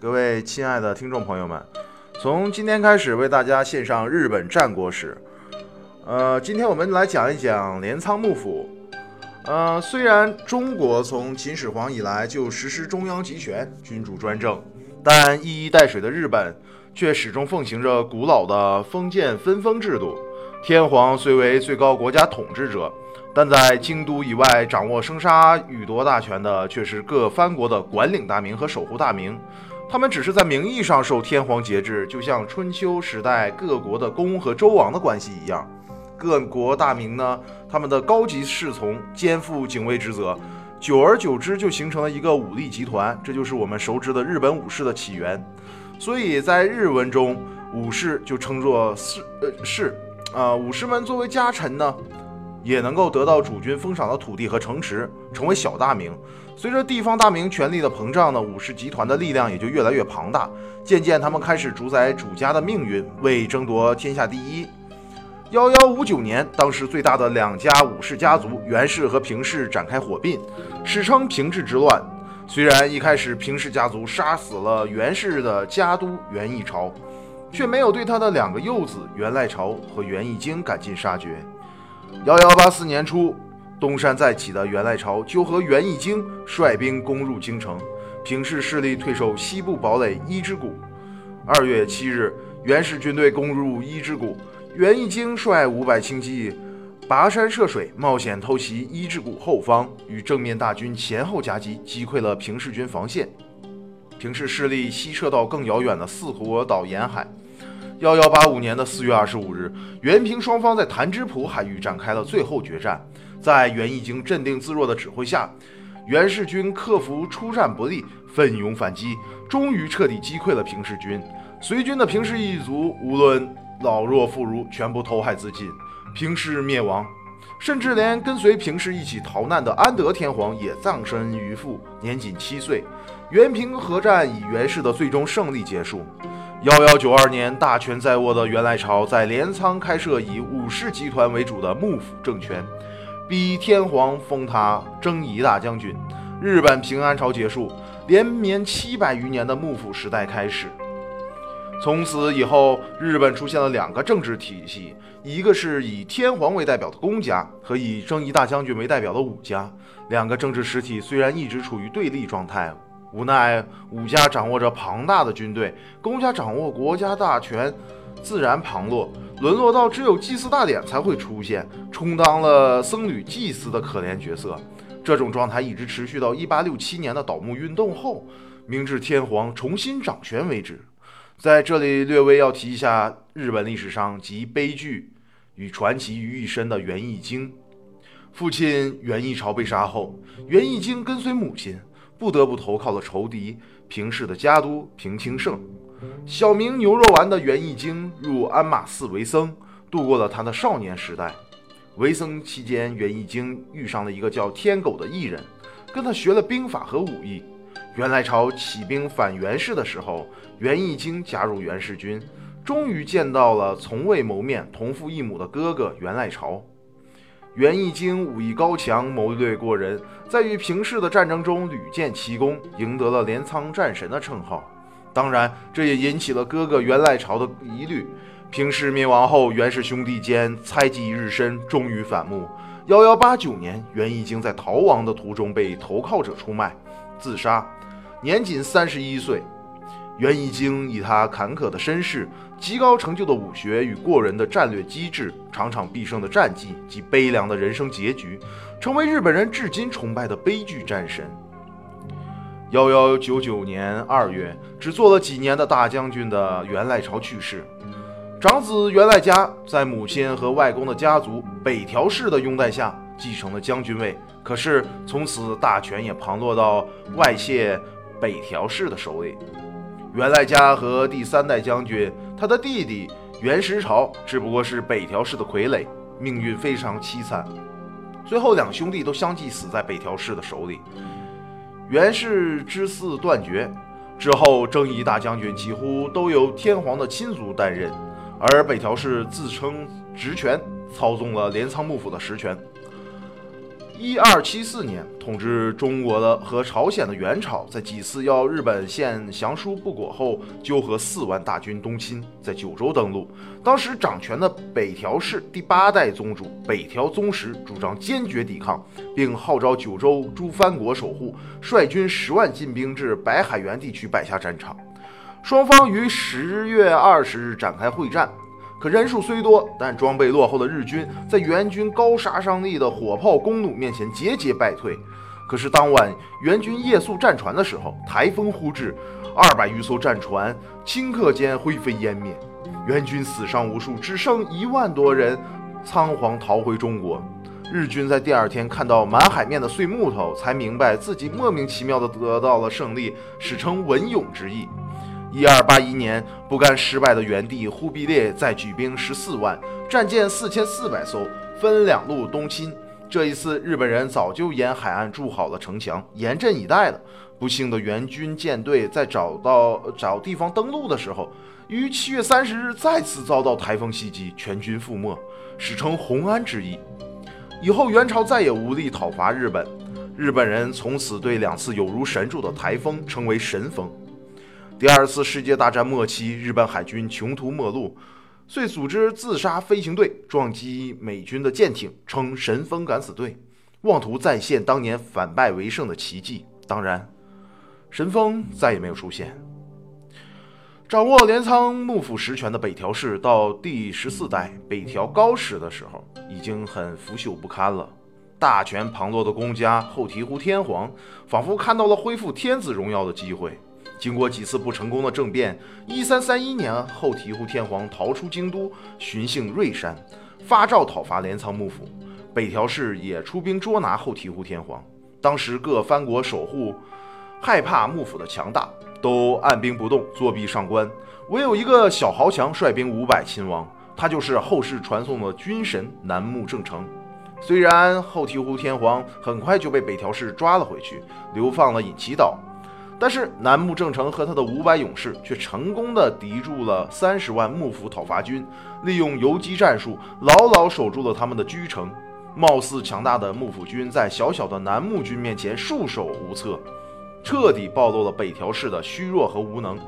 各位亲爱的听众朋友们，从今天开始为大家献上日本战国史。呃，今天我们来讲一讲镰仓幕府。呃，虽然中国从秦始皇以来就实施中央集权、君主专政，但一衣带水的日本却始终奉行着古老的封建分封制度。天皇虽为最高国家统治者，但在京都以外掌握生杀予夺大权的却是各藩国的管领大名和守护大名。他们只是在名义上受天皇节制，就像春秋时代各国的公和周王的关系一样。各国大名呢，他们的高级侍从肩负警卫职责，久而久之就形成了一个武力集团，这就是我们熟知的日本武士的起源。所以在日文中，武士就称作士呃士。啊，武士们作为家臣呢，也能够得到主君封赏的土地和城池，成为小大名。随着地方大名权力的膨胀呢，武士集团的力量也就越来越庞大。渐渐，他们开始主宰主家的命运，为争夺天下第一。幺幺五九年，当时最大的两家武士家族源氏和平氏展开火并，史称平治之乱。虽然一开始平氏家族杀死了源氏的家督源义朝。却没有对他的两个幼子源赖朝和源义经赶尽杀绝。幺幺八四年初，东山再起的元赖朝就和元义经率兵攻入京城，平氏势力退守西部堡垒伊之谷。二月七日，源氏军队攻入伊之谷，元义经率五百轻骑跋山涉水，冒险偷袭伊之谷后方，与正面大军前后夹击，击溃了平氏军防线。平氏势力西撤到更遥远的四国岛沿海。幺幺八五年的四月二十五日，元平双方在潭之浦海域展开了最后决战。在袁义经镇定自若的指挥下，袁氏军克服出战不利，奋勇反击，终于彻底击溃了平氏军。随军的平氏一族，无论老弱妇孺，全部投海自尽，平氏灭亡。甚至连跟随平氏一起逃难的安德天皇也葬身鱼腹，年仅七岁。元平合战以袁氏的最终胜利结束。幺幺九二年，大权在握的元赖朝在镰仓开设以武士集团为主的幕府政权，逼天皇封他征夷大将军。日本平安朝结束，连绵七百余年的幕府时代开始。从此以后，日本出现了两个政治体系，一个是以天皇为代表的公家，和以征夷大将军为代表的武家。两个政治实体虽然一直处于对立状态。无奈，武家掌握着庞大的军队，公家掌握国家大权，自然旁落，沦落到只有祭祀大典才会出现，充当了僧侣祭祀的可怜角色。这种状态一直持续到一八六七年的倒幕运动后，明治天皇重新掌权为止。在这里略微要提一下日本历史上集悲剧与传奇于一身的源义经。父亲源义朝被杀后，源义经跟随母亲。不得不投靠了仇敌平氏的家督平清盛。小名牛肉丸的源义经入鞍马寺为僧，度过了他的少年时代。为僧期间，源义经遇上了一个叫天狗的异人，跟他学了兵法和武艺。元来朝起兵反袁氏的时候，源义经加入袁氏军，终于见到了从未谋面、同父异母的哥哥元赖朝。袁义经武艺高强，谋略过人，在与平氏的战争中屡建奇功，赢得了镰仓战神的称号。当然，这也引起了哥哥袁赖朝的疑虑。平氏灭亡后，袁氏兄弟间猜忌日深，终于反目。幺幺八九年，袁义经在逃亡的途中被投靠者出卖，自杀，年仅三十一岁。袁义经以他坎坷的身世。极高成就的武学与过人的战略机智，场场必胜的战绩及悲凉的人生结局，成为日本人至今崇拜的悲剧战神。幺幺九九年二月，只做了几年的大将军的源赖朝去世，长子源赖家在母亲和外公的家族北条氏的拥戴下继承了将军位，可是从此大权也旁落到外泄北条氏的手里。源赖家和第三代将军。他的弟弟袁石朝只不过是北条氏的傀儡，命运非常凄惨。最后两兄弟都相继死在北条氏的手里，袁氏之嗣断绝。之后征夷大将军几乎都由天皇的亲族担任，而北条氏自称职权，操纵了镰仓幕府的实权。一二七四年，统治中国的和朝鲜的元朝，在几次要日本献降书不果后，纠合四万大军东侵，在九州登陆。当时掌权的北条氏第八代宗主北条宗实主张坚决抵抗，并号召九州诸藩国守护，率军十万进兵至白海原地区摆下战场。双方于十月二十日展开会战。可人数虽多，但装备落后的日军在援军高杀伤力的火炮弓弩面前节节败退。可是当晚援军夜宿战船的时候，台风忽至，二百余艘战船顷刻间灰飞烟灭，援军死伤无数，只剩一万多人仓皇逃回中国。日军在第二天看到满海面的碎木头，才明白自己莫名其妙地得到了胜利，史称文勇之役。一二八一年，不甘失败的元帝忽必烈再举兵十四万，战舰四千四百艘，分两路东侵。这一次，日本人早就沿海岸筑好了城墙，严阵以待了。不幸的元军舰队在找到找地方登陆的时候，于七月三十日再次遭到台风袭击，全军覆没，史称红安之役。以后，元朝再也无力讨伐日本，日本人从此对两次有如神助的台风称为神风。第二次世界大战末期，日本海军穷途末路，遂组织自杀飞行队撞击美军的舰艇，称“神风敢死队”，妄图再现当年反败为胜的奇迹。当然，神风再也没有出现。掌握镰仓幕府实权的北条氏，到第十四代北条高时的时候，已经很腐朽不堪了。大权旁落的公家后醍醐天皇，仿佛看到了恢复天子荣耀的机会。经过几次不成功的政变，一三三一年后醍醐天皇逃出京都，巡幸瑞山，发诏讨伐镰仓幕府。北条氏也出兵捉拿后醍醐天皇。当时各藩国守护害怕幕府的强大，都按兵不动，作壁上观。唯有一个小豪强率兵五百亲王，他就是后世传颂的军神南木正成。虽然后醍醐天皇很快就被北条氏抓了回去，流放了隐岐岛。但是南木正成和他的五百勇士却成功的敌住了三十万幕府讨伐军，利用游击战术牢牢守住了他们的居城。貌似强大的幕府军在小小的南木军面前束手无策，彻底暴露了北条氏的虚弱和无能。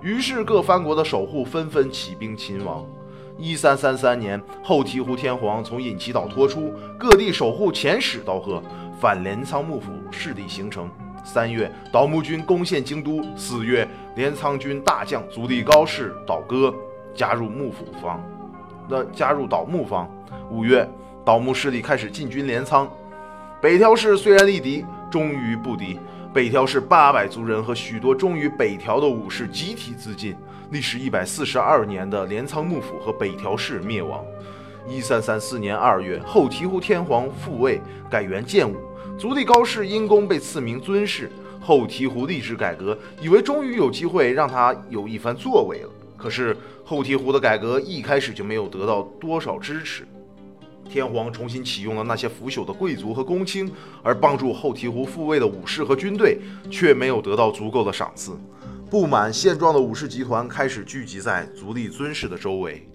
于是各藩国的守护纷纷起兵勤王。一三三三年，后醍醐天皇从隐岐岛脱出，各地守护遣使道贺，反镰仓幕府势力形成。三月，倒木军攻陷京都。四月，镰仓军大将足利高氏倒戈，加入幕府方，那加入倒幕方。五月，倒幕势力开始进军镰仓。北条氏虽然力敌，终于不敌。北条氏八百族人和许多忠于北条的武士集体自尽。历时一百四十二年的镰仓幕府和北条氏灭亡。一三三四年二月，后醍醐天皇复位，改元建武。足利高氏因功被赐名尊氏，后醍醐立志改革，以为终于有机会让他有一番作为了。可是后醍醐的改革一开始就没有得到多少支持，天皇重新启用了那些腐朽的贵族和公卿，而帮助后醍醐复位的武士和军队却没有得到足够的赏赐。不满现状的武士集团开始聚集在足利尊氏的周围。